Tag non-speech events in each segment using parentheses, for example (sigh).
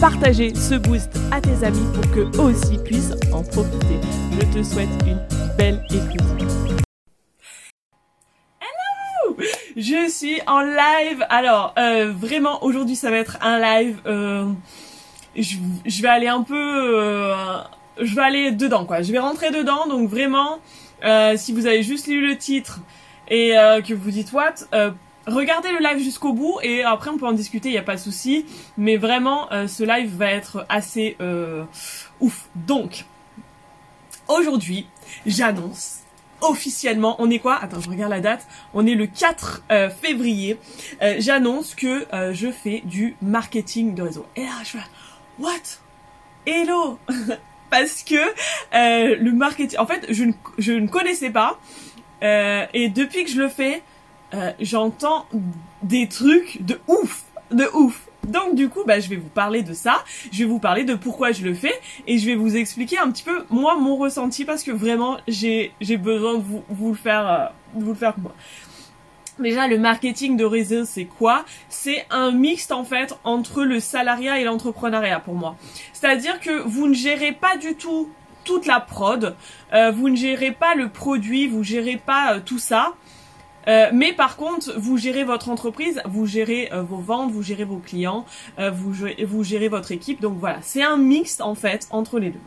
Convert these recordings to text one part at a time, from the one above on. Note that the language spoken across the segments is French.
partager ce boost à tes amis pour qu'eux aussi puissent en profiter. Je te souhaite une belle écoute. Hello Je suis en live. Alors, euh, vraiment, aujourd'hui, ça va être un live. Euh, je, vais aller un peu... Euh, je vais aller dedans, quoi. Je vais rentrer dedans, donc vraiment, si vous avez juste lu le titre et que vous dites what regardez le live jusqu'au bout et après on peut en discuter, il n'y a pas de souci. Mais vraiment, euh, ce live va être assez euh, ouf. Donc, aujourd'hui, j'annonce officiellement, on est quoi? Attends, je regarde la date. On est le 4 euh, février. j'annonce que je fais du marketing de réseau. Et là, je fais, what? Hello? (laughs) Parce que le marketing, en fait, je ne, je ne connaissais pas. et depuis que je le fais, euh, j'entends des trucs de ouf, de ouf. Donc du coup, bah, je vais vous parler de ça, je vais vous parler de pourquoi je le fais et je vais vous expliquer un petit peu moi mon ressenti parce que vraiment j'ai besoin de vous, vous le faire euh, vous le faire moi. Déjà, le marketing de réseau, c'est quoi? C'est un mixte en fait entre le salariat et l'entrepreneuriat pour moi. C'est-à-dire que vous ne gérez pas du tout toute la prod, euh, vous ne gérez pas le produit, vous gérez pas euh, tout ça. Euh, mais par contre, vous gérez votre entreprise, vous gérez euh, vos ventes, vous gérez vos clients, euh, vous, vous gérez votre équipe. Donc voilà, c'est un mix en fait entre les deux.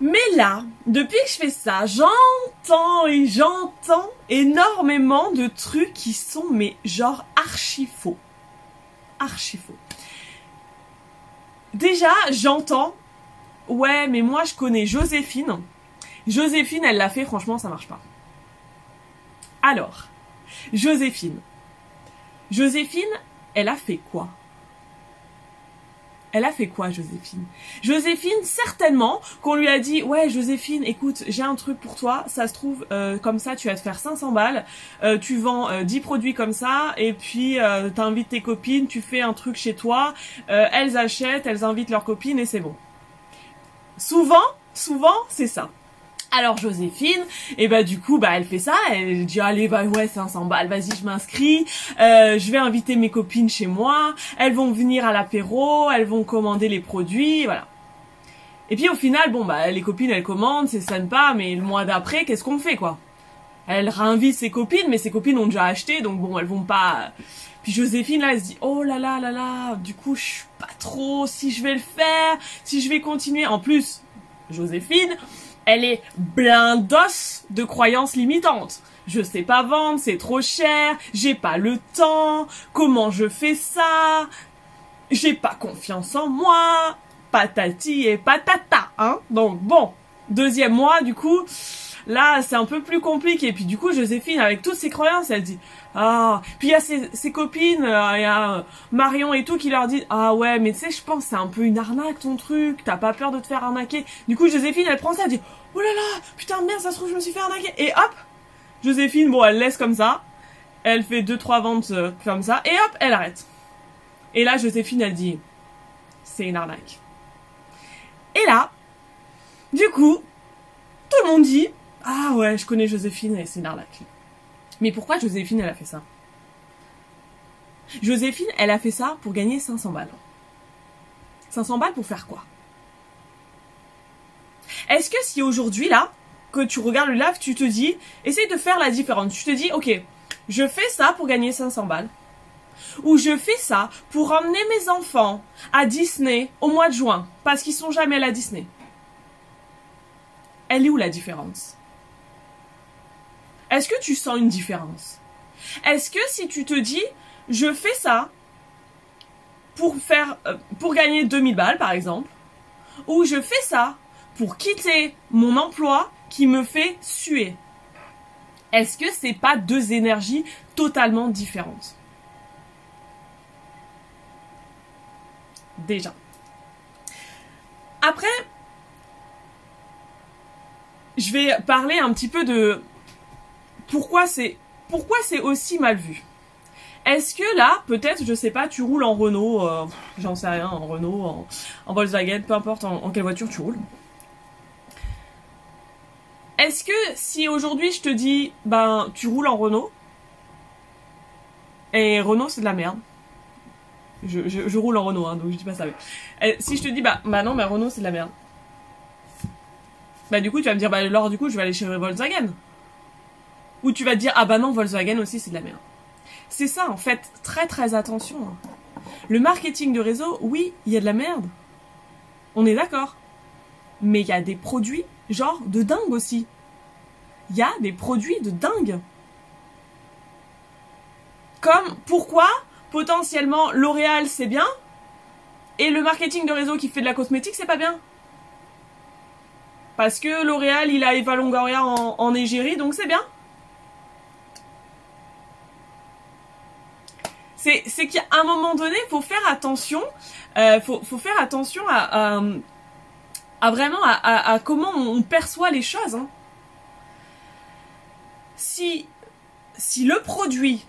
Mais là, depuis que je fais ça, j'entends et j'entends énormément de trucs qui sont mais genre archi faux. Archi faux. Déjà, j'entends ouais, mais moi je connais Joséphine. Joséphine, elle l'a fait, franchement, ça marche pas. Alors, Joséphine. Joséphine, elle a fait quoi? Elle a fait quoi, Joséphine? Joséphine, certainement, qu'on lui a dit, ouais, Joséphine, écoute, j'ai un truc pour toi, ça se trouve, euh, comme ça, tu vas te faire 500 balles, euh, tu vends 10 euh, produits comme ça, et puis t'invites tes copines, tu fais un truc chez toi, elles achètent, elles invitent leurs copines, et c'est bon. Souvent, souvent, c'est ça. Alors Joséphine, et eh bah du coup bah elle fait ça, elle dit allez bah ouais 500 balles, vas-y je m'inscris, euh, je vais inviter mes copines chez moi, elles vont venir à l'apéro, elles vont commander les produits, voilà. Et puis au final bon bah les copines elles commandent, c'est sympa, mais le mois d'après qu'est-ce qu'on fait quoi? Elle réinvite ses copines, mais ses copines ont déjà acheté, donc bon elles vont pas. Puis Joséphine là elle se dit oh là là là là, du coup je suis pas trop si je vais le faire, si je vais continuer. En plus Joséphine elle est blindos de croyances limitantes. Je sais pas vendre, c'est trop cher, j'ai pas le temps, comment je fais ça, j'ai pas confiance en moi, patati et patata, hein. Donc bon, deuxième mois, du coup, là, c'est un peu plus compliqué. Puis du coup, Joséphine, avec toutes ses croyances, elle dit, ah, puis il y a ses, copines, euh, il y a Marion et tout qui leur dit ah ouais mais tu sais je pense c'est un peu une arnaque ton truc, t'as pas peur de te faire arnaquer. Du coup Joséphine elle prend ça, elle dit oh là là putain merde ça se trouve je me suis fait arnaquer et hop Joséphine bon elle laisse comme ça, elle fait deux trois ventes euh, comme ça et hop elle arrête. Et là Joséphine elle dit c'est une arnaque. Et là du coup tout le monde dit ah ouais je connais Joséphine et c'est une arnaque. Mais pourquoi Joséphine, elle a fait ça? Joséphine, elle a fait ça pour gagner 500 balles. 500 balles pour faire quoi? Est-ce que si aujourd'hui, là, que tu regardes le live, tu te dis, essaye de faire la différence. Tu te dis, ok, je fais ça pour gagner 500 balles. Ou je fais ça pour emmener mes enfants à Disney au mois de juin, parce qu'ils sont jamais à Disney. Elle est où la différence? Est-ce que tu sens une différence? Est-ce que si tu te dis, je fais ça pour faire, euh, pour gagner 2000 balles par exemple, ou je fais ça pour quitter mon emploi qui me fait suer, est-ce que c'est pas deux énergies totalement différentes? Déjà. Après, je vais parler un petit peu de pourquoi c'est pourquoi c'est aussi mal vu? Est-ce que là, peut-être, je sais pas, tu roules en Renault, euh, j'en sais rien, en Renault, en, Volkswagen, peu importe en, quelle voiture tu roules. Est-ce que si aujourd'hui je te dis, ben, tu roules en Renault, et Renault c'est de la merde, je, roule en Renault, hein, donc je dis pas ça. Mais... si je te dis, bah, bah non, mais Renault c'est de la merde. Bah du coup tu vas me dire, bah alors du coup je vais aller chez Volkswagen. Ou tu vas te dire, ah bah non, Volkswagen aussi c'est de la merde. C'est ça en fait, très très attention. Hein. Le marketing de réseau, oui, il y a de la merde. On est d'accord. Mais il y a des produits, genre, de dingue aussi. Il y a des produits de dingue. Comme, pourquoi potentiellement L'Oréal c'est bien, et le marketing de réseau qui fait de la cosmétique c'est pas bien? Parce que L'Oréal il a Eva Longoria en, en égérie, donc c'est bien c'est qu'à un moment donné, faut faire attention, euh, faut, faire attention à, vraiment à, comment on perçoit les choses. Hein. Si, si le produit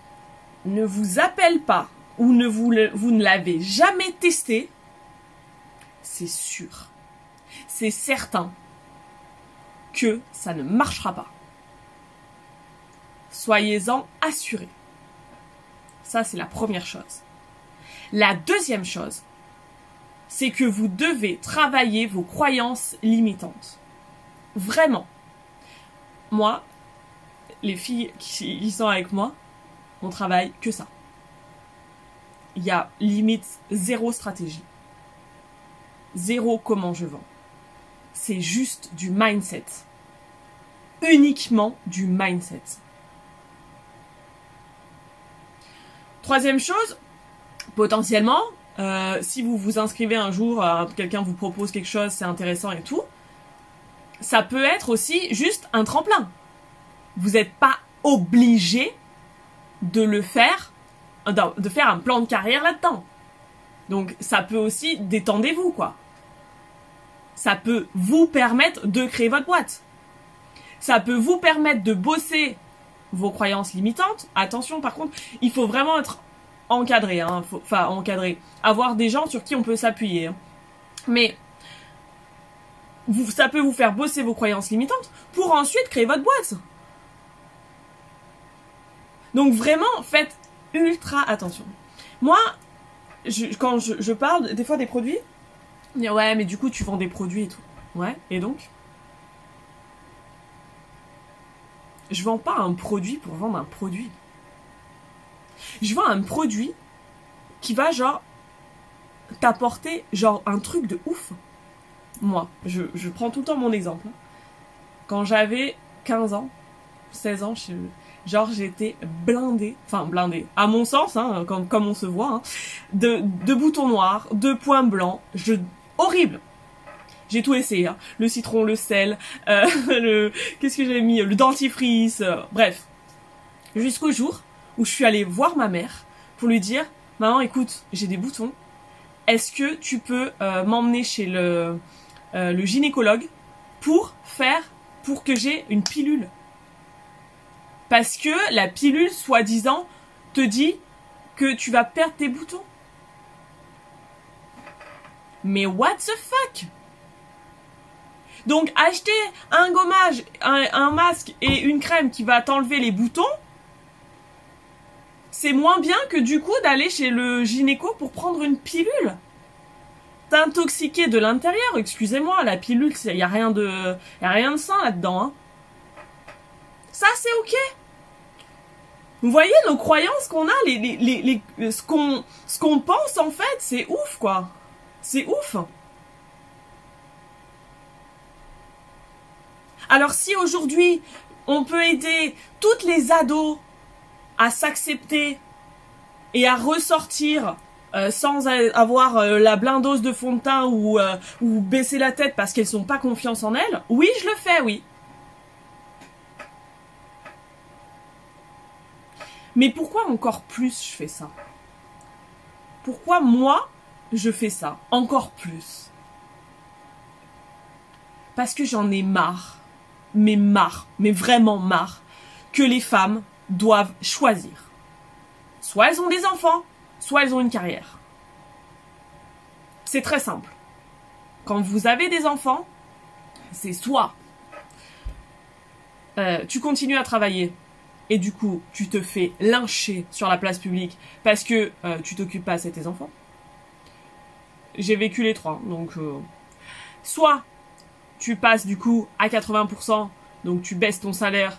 ne vous appelle pas ou ne vous, vous ne l'avez jamais testé, c'est sûr, c'est certain que ça ne marchera pas. Soyez-en assurés. Ça, c'est la première chose. La deuxième chose, c'est que vous devez travailler vos croyances limitantes. Vraiment. Moi, les filles qui sont avec moi, on travaille que ça. Il y a limite zéro stratégie. Zéro comment je vends. C'est juste du mindset. Uniquement du mindset. Troisième chose, potentiellement, euh, si vous vous inscrivez un jour, euh, quelqu'un vous propose quelque chose, c'est intéressant et tout, ça peut être aussi juste un tremplin. Vous n'êtes pas obligé de le faire, de faire un plan de carrière là-dedans. Donc ça peut aussi détendez-vous quoi. Ça peut vous permettre de créer votre boîte. Ça peut vous permettre de bosser vos croyances limitantes. Attention, par contre, il faut vraiment être encadré, hein, enfin encadré, avoir des gens sur qui on peut s'appuyer. Hein. Mais ça peut vous faire bosser vos croyances limitantes pour ensuite créer votre boîte. Donc vraiment, faites ultra attention. Moi, quand je, je, parle des fois des produits, on ouais, mais du coup tu vends des produits et tout. Ouais, et donc? Je vends pas un produit pour vendre un produit. Je vends un produit qui va genre t'apporter genre un truc de ouf. Moi, je, prends tout le temps mon exemple. Quand j'avais 15 ans, 16 ans, genre j'étais blindée, enfin blindée, à mon sens, hein, comme, on se voit, hein, de, de boutons noirs, de points blancs, je, horrible. J'ai tout essayé, hein. le citron, le sel, euh, (laughs) le qu'est-ce que j'ai mis, le dentifrice, euh, bref. Jusqu'au jour où je suis allée voir ma mère pour lui dire maman écoute j'ai des boutons est-ce que tu peux euh, m'emmener chez le le gynécologue pour faire pour que j'ai une pilule? Parce que la pilule soi-disant te dit que tu vas perdre tes boutons mais what the fuck? Donc acheter un gommage, un, masque et une crème qui va t'enlever les boutons, c'est moins bien que du coup d'aller chez le gynéco pour prendre une pilule. T'intoxiquer de l'intérieur, excusez-moi, la pilule, il y a rien de, sain là-dedans. Hein. Ça c'est ok. Vous voyez nos croyances qu'on a, les, ce qu'on pense en fait, c'est ouf quoi. C'est ouf. Alors si aujourd'hui on peut aider toutes les ados à s'accepter et à ressortir euh, sans avoir euh, la blindose de fond de teint euh, ou baisser la tête parce qu'elles n'ont pas confiance en elles, oui, je le fais, oui. Mais pourquoi encore plus je fais ça? Pourquoi moi, je fais ça encore plus? Parce que j'en ai marre mais marre, mais vraiment marre, que les femmes doivent choisir. Soit elles ont des enfants, soit elles ont une carrière. C'est très simple. Quand vous avez des enfants, c'est soit euh, tu continues à travailler et du coup tu te fais lyncher sur la place publique parce que euh, tu t'occupes pas assez de tes enfants. J'ai vécu les trois, donc euh, soit tu passes du coup à 80%, donc tu baisses ton salaire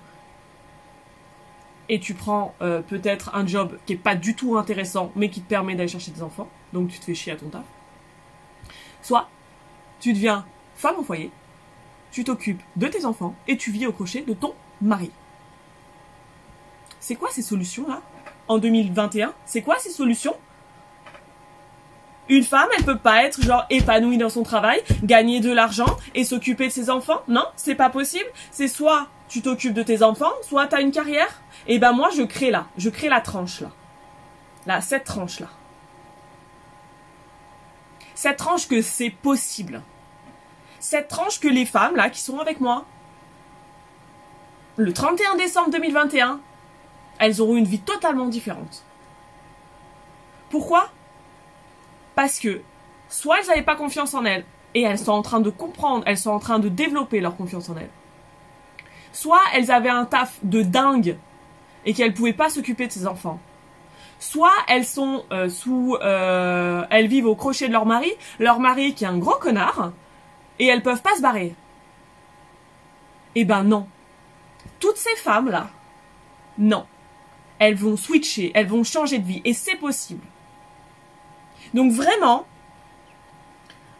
et tu prends peut-être un job qui est pas du tout intéressant mais qui te permet d'aller chercher tes enfants, donc tu te fais chier à ton taf. Soit tu deviens femme au foyer tu t'occupes de tes enfants et tu vis au crochet de ton mari. C'est quoi ces solutions-là? En 2021, c'est quoi ces solutions? Une femme, elle peut pas être genre épanouie dans son travail, gagner de l'argent et s'occuper de ses enfants Non, c'est pas possible. C'est soit tu t'occupes de tes enfants, soit tu as une carrière. Et ben moi, je crée là, je crée la tranche là. Là, cette tranche là. Cette tranche que c'est possible cette tranche que les femmes, là, qui sont avec moi, le 31 décembre 2021, elles auront une vie totalement différente. Pourquoi? Parce que soit elles n'avaient pas confiance en elles, et elles sont en train de comprendre, elles sont en train de développer leur confiance en elles. Soit elles avaient un taf de dingue et qu'elles pouvaient pas s'occuper de ses enfants. Soit elles sont euh, sous, euh, elles vivent au crochet de leur mari, leur mari qui est un gros connard, et elles peuvent pas se barrer. Eh ben non. Toutes ces femmes-là, non. Elles vont switcher, elles vont changer de vie, et c'est possible. Donc vraiment,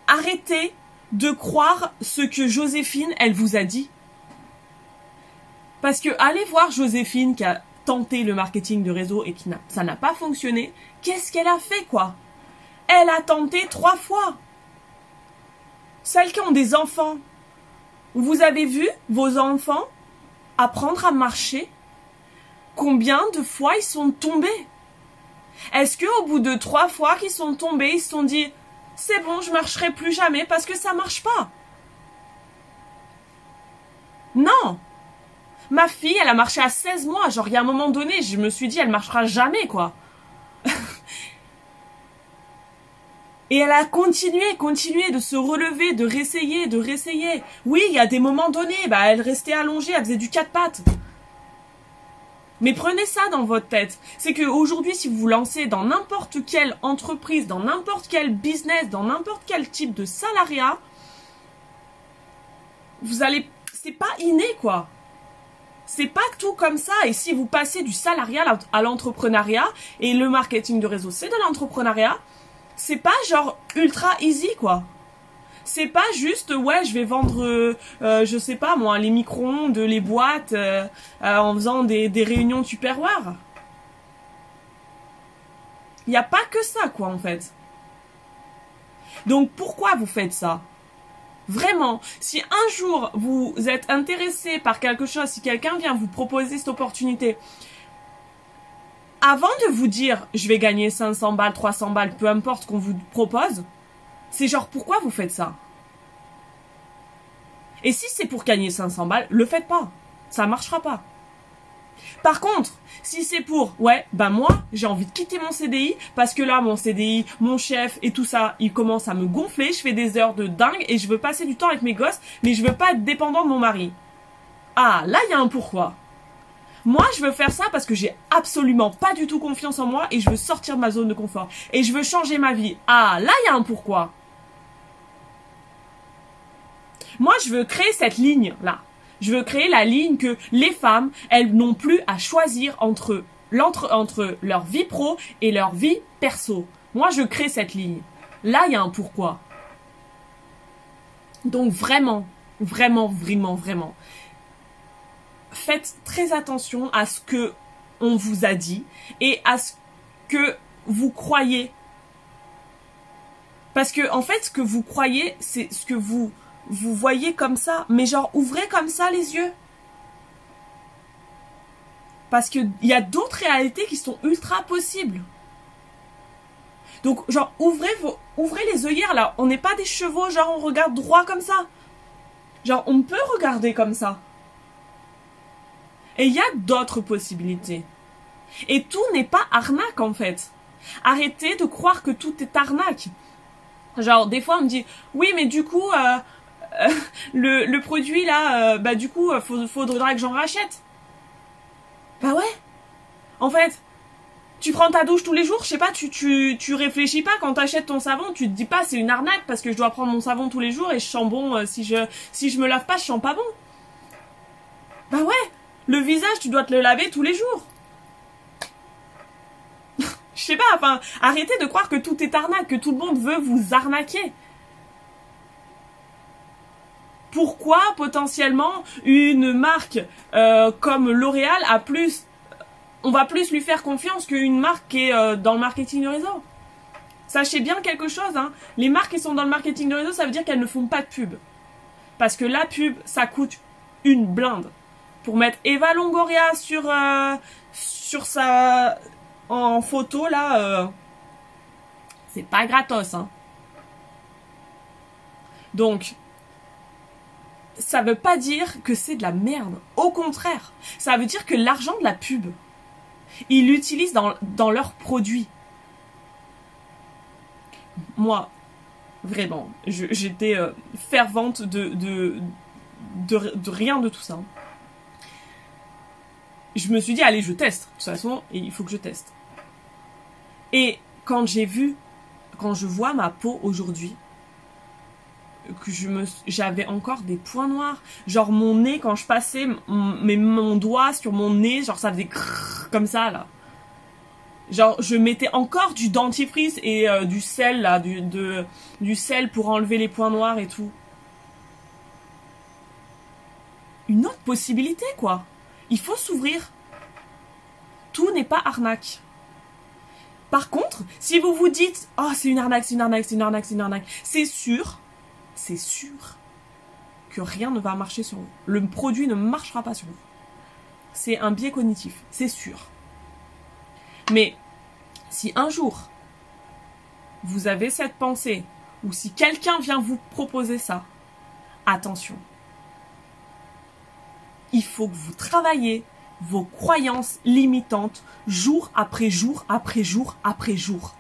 arrêtez de croire ce que Joséphine, elle vous a dit. Parce que allez voir Joséphine qui a tenté le marketing de réseau et qui n'a, ça n'a pas fonctionné. Qu'est-ce qu'elle a fait, quoi? Elle a tenté trois fois. Celles qui ont des enfants, vous avez vu vos enfants apprendre à marcher? Combien de fois ils sont tombés? Est-ce que au bout de trois fois qu'ils sont tombés, ils se sont dit c'est bon, je marcherai plus jamais parce que ça marche pas? Non Ma fille, elle a marché à 16 mois. Genre, il y a un moment donné, je me suis dit, elle marchera jamais, quoi. (laughs) Et elle a continué, continué de se relever, de réessayer, de réessayer. Oui, il y a des moments donnés, bah, elle restait allongée, elle faisait du quatre pattes. Mais prenez ça dans votre tête. C'est que aujourd'hui, si vous vous lancez dans n'importe quelle entreprise, dans n'importe quel business, dans n'importe quel type de salariat, vous allez, c'est pas inné, quoi. C'est pas tout comme ça. Et si vous passez du salariat à l'entrepreneuriat, et le marketing de réseau, c'est de l'entrepreneuriat, c'est pas genre ultra easy quoi. C'est pas juste ouais je vais vendre euh, euh, je sais pas moi les micro-ondes, les boîtes euh, en faisant des, des réunions tupperware. Il n'y a pas que ça quoi en fait. Donc pourquoi vous faites ça? Vraiment, si un jour vous êtes intéressé par quelque chose, si quelqu'un vient vous proposer cette opportunité, avant de vous dire je vais gagner 500 balles, 300 balles, peu importe qu'on vous propose, c'est genre pourquoi vous faites ça? Et si c'est pour gagner 500 balles, le faites pas. Ça marchera pas. Par contre, si c'est pour, ouais, ben moi, j'ai envie de quitter mon CDI parce que là, mon CDI, mon chef et tout ça, il commence à me gonfler, je fais des heures de dingue et je veux passer du temps avec mes gosses, mais je veux pas être dépendant de mon mari. Ah, là, il y a un pourquoi. Moi, je veux faire ça parce que j'ai absolument pas du tout confiance en moi et je veux sortir de ma zone de confort. Et je veux changer ma vie. Ah, là, il y a un pourquoi. Moi, je veux créer cette ligne-là. Je veux créer la ligne que les femmes, elles n'ont plus à choisir entre, entre leur vie pro et leur vie perso. Moi, je crée cette ligne. Là, il y a un pourquoi. Donc vraiment, vraiment, vraiment, vraiment faites très attention à ce que on vous a dit et à ce que vous croyez. Parce que en fait, ce que vous croyez, c'est ce que vous vous voyez comme ça, mais genre ouvrez comme ça les yeux. Parce qu'il y a d'autres réalités qui sont ultra possibles. Donc, genre, ouvrez, vos, ouvrez les œillères là. On n'est pas des chevaux, genre, on regarde droit comme ça. Genre, on peut regarder comme ça. Et il y a d'autres possibilités. Et tout n'est pas arnaque en fait. Arrêtez de croire que tout est arnaque. Genre, des fois, on me dit, oui, mais du coup, euh, (laughs) le, produit là, euh, bah du coup, il faudra que j'en rachète. Bah ouais. En fait, tu prends ta douche tous les jours, je sais pas, tu, tu, réfléchis pas quand t'achètes ton savon, tu te dis pas c'est une arnaque parce que je dois prendre mon savon tous les jours et je sens bon, si je, si je me lave pas, je sens pas bon. Bah ouais, le visage, tu dois te le laver tous les jours. (laughs) Je sais pas, enfin, arrêtez de croire que tout est arnaque, que tout le monde veut vous arnaquer. Pourquoi potentiellement une marque euh, comme L'Oréal a plus, on va plus lui faire confiance qu'une marque qui est euh, dans le marketing de réseau? Sachez bien quelque chose, hein, les marques qui sont dans le marketing de réseau, ça veut dire qu'elles ne font pas de pub. Parce que la pub, ça coûte une blinde. Pour mettre Eva Longoria sur, euh, sur sa, en photo là, c'est pas gratos. Hein. Donc, ça veut pas dire que c'est de la merde. Au contraire, ça veut dire que l'argent de la pub, ils l'utilisent dans, leurs produits. Moi, vraiment, j'étais euh, fervente de, de, rien de tout ça. Je me suis dit, allez, je teste. De toute façon, il faut que je teste. Et quand j'ai vu, quand je vois ma peau aujourd'hui, que j'avais encore des points noirs. Genre mon nez, quand je passais mais mon doigt sur mon nez, genre ça faisait comme ça là. Genre je mettais encore du dentifrice et euh, du sel là, du, du sel pour enlever les points noirs et tout. Une autre possibilité quoi. Il faut s'ouvrir. Tout n'est pas arnaque. Par contre, si vous vous dites "Oh, c'est une arnaque, c'est une arnaque, c'est une arnaque, c'est une arnaque", c'est sûr, c'est sûr que rien ne va marcher sur vous. Le produit ne marchera pas sur vous. C'est un biais cognitif, c'est sûr. Mais si un jour vous avez cette pensée ou si quelqu'un vient vous proposer ça, attention. Il faut que vous travaillez vos croyances limitantes jour après jour après jour après jour.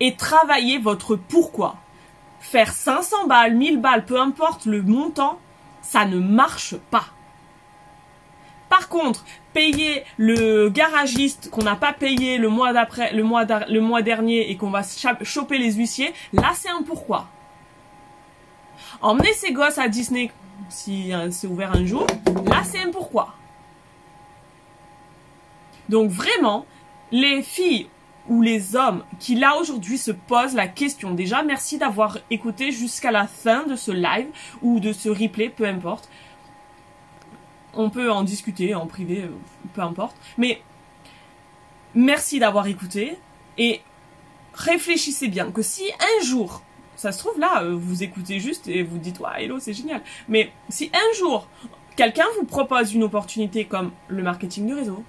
Et travaillez votre pourquoi. Faire 500 balles, 1000 balles, peu importe le montant, ça ne marche pas. Par contre, payer le garagiste qu'on n'a pas payé le mois le mois dernier et qu'on va choper les huissiers, là c'est un pourquoi. Emmener ses gosses à Disney si euh, c'est ouvert un jour, là c'est un pourquoi. Donc vraiment, les filles ou les hommes qui là aujourd'hui se posent la question, déjà merci d'avoir écouté jusqu'à la fin de ce live ou de ce replay, peu importe. On peut en discuter en privé, peu importe. Mais merci d'avoir écouté et réfléchissez bien que si un jour ça se trouve là, euh, vous écoutez juste et vous dites, ouais, hello, c'est génial. Mais si un jour, quelqu'un vous propose une opportunité comme le marketing de réseau,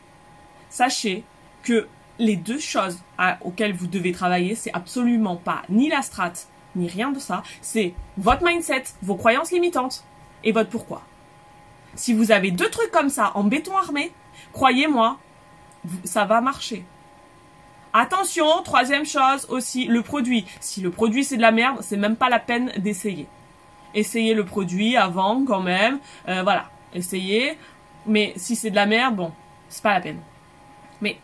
sachez que les deux choses auxquelles vous devez travailler, c'est absolument pas ni la strat, ni rien de ça. C'est votre mindset, vos croyances limitantes et votre pourquoi. Si vous avez deux trucs comme ça en béton armé, croyez-moi, ça va marcher. Attention, troisième chose aussi, le produit. Si le produit c'est de la merde, c'est même pas la peine d'essayer. Essayez le produit avant quand même, euh, voilà, essayez. Mais si c'est de la merde, bon, c'est pas la peine. Mais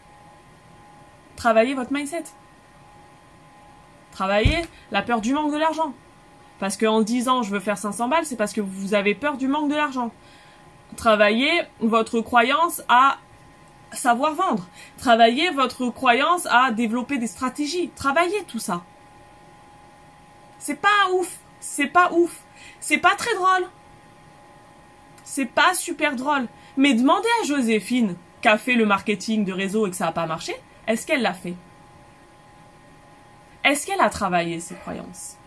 travaillez votre mindset. Travaillez la peur du manque de l'argent. Parce qu'en disant je veux faire 500 balles, c'est parce que vous avez peur du manque de l'argent. Travaillez votre croyance à savoir vendre. Travaillez votre croyance à développer des stratégies. Travaillez tout ça. C'est pas ouf. C'est pas ouf. C'est pas très drôle. C'est pas super drôle. Mais demandez à Joséphine, qui a fait le marketing de réseau et que ça n'a pas marché, est-ce qu'elle l'a fait? Est-ce qu'elle a travaillé ses croyances?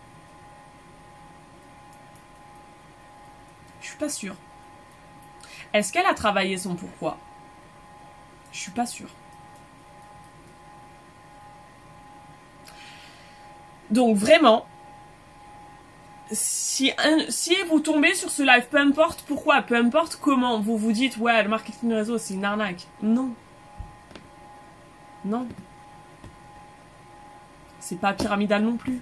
Je suis pas sûre. Est-ce qu'elle a travaillé son pourquoi? Je suis pas sûre. Donc vraiment, si, si vous tombez sur ce live, peu importe pourquoi, peu importe comment, vous vous dites, ouais, le marketing réseau, c'est une arnaque. Non. Non. C'est pas pyramidal non plus.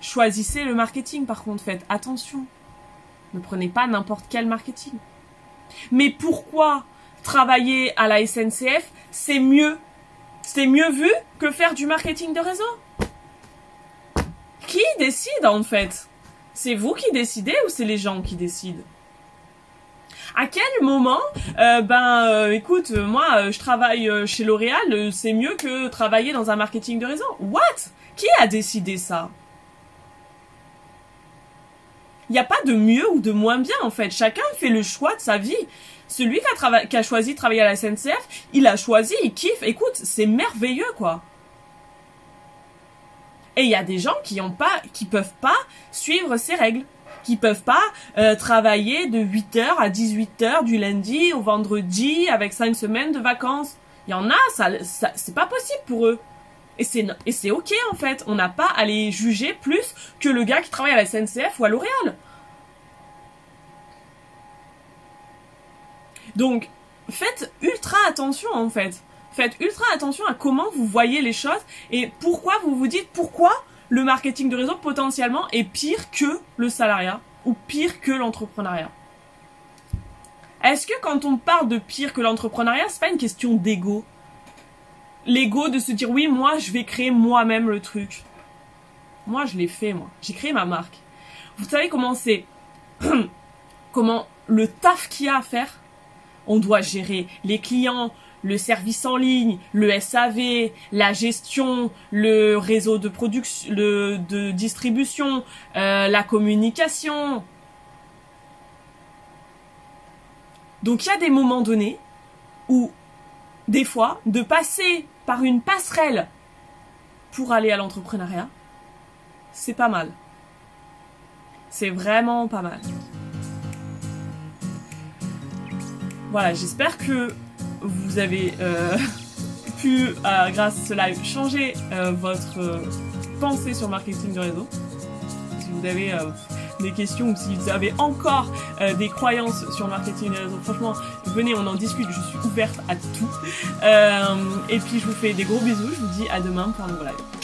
Choisissez le marketing, par contre, faites attention. Ne prenez pas n'importe quel marketing. Mais pourquoi travailler à la SNCF, c'est mieux C'est mieux vu que faire du marketing de réseau? Qui décide en fait? C'est vous qui décidez ou c'est les gens qui décident? À quel moment, euh, ben, euh, écoute, moi, euh, je travaille chez L'Oréal, c'est mieux que travailler dans un marketing de réseau. What? Qui a décidé ça? Il n'y a pas de mieux ou de moins bien en fait. Chacun fait le choix de sa vie. Celui qui a, choisi de travailler à la SNCF, il a choisi, il kiffe. Écoute, c'est merveilleux quoi. Et il y a des gens qui ont pas, qui peuvent pas suivre ces règles, qui peuvent pas euh, travailler de 8h à 18h du lundi au vendredi avec 5 semaines de vacances. Il y en a, ça, c'est pas possible pour eux. Et c'est, et c'est ok en fait. On n'a pas à les juger plus que le gars qui travaille à la SNCF ou à L'Oréal. Donc, faites ultra attention en fait. Faites ultra attention à comment vous voyez les choses et pourquoi vous vous dites pourquoi le marketing de réseau potentiellement est pire que le salariat ou pire que l'entrepreneuriat. Est-ce que quand on parle de pire que l'entrepreneuriat, c'est pas une question d'ego? L'ego de se dire oui, moi, je vais créer moi-même le truc. Moi, je l'ai fait, moi. J'ai créé ma marque. Vous savez comment c'est, (clears throat) comment le taf qu'il y a à faire? On doit gérer les clients, le service en ligne, le SAV, la gestion, le réseau de production, le de distribution, euh, la communication. Donc il y a des moments donnés où des fois, de passer par une passerelle pour aller à l'entrepreneuriat, c'est pas mal. C'est vraiment pas mal. Voilà, j'espère que vous avez euh, (laughs) pu, euh, grâce à ce live, changer euh, votre pensée sur le marketing du réseau. Si vous avez des questions ou si vous avez encore des croyances sur le marketing des réseaux, franchement, venez, on en discute. Je suis ouverte à tout. Et puis, je vous fais des gros bisous. Je vous dis à demain pour un nouveau live.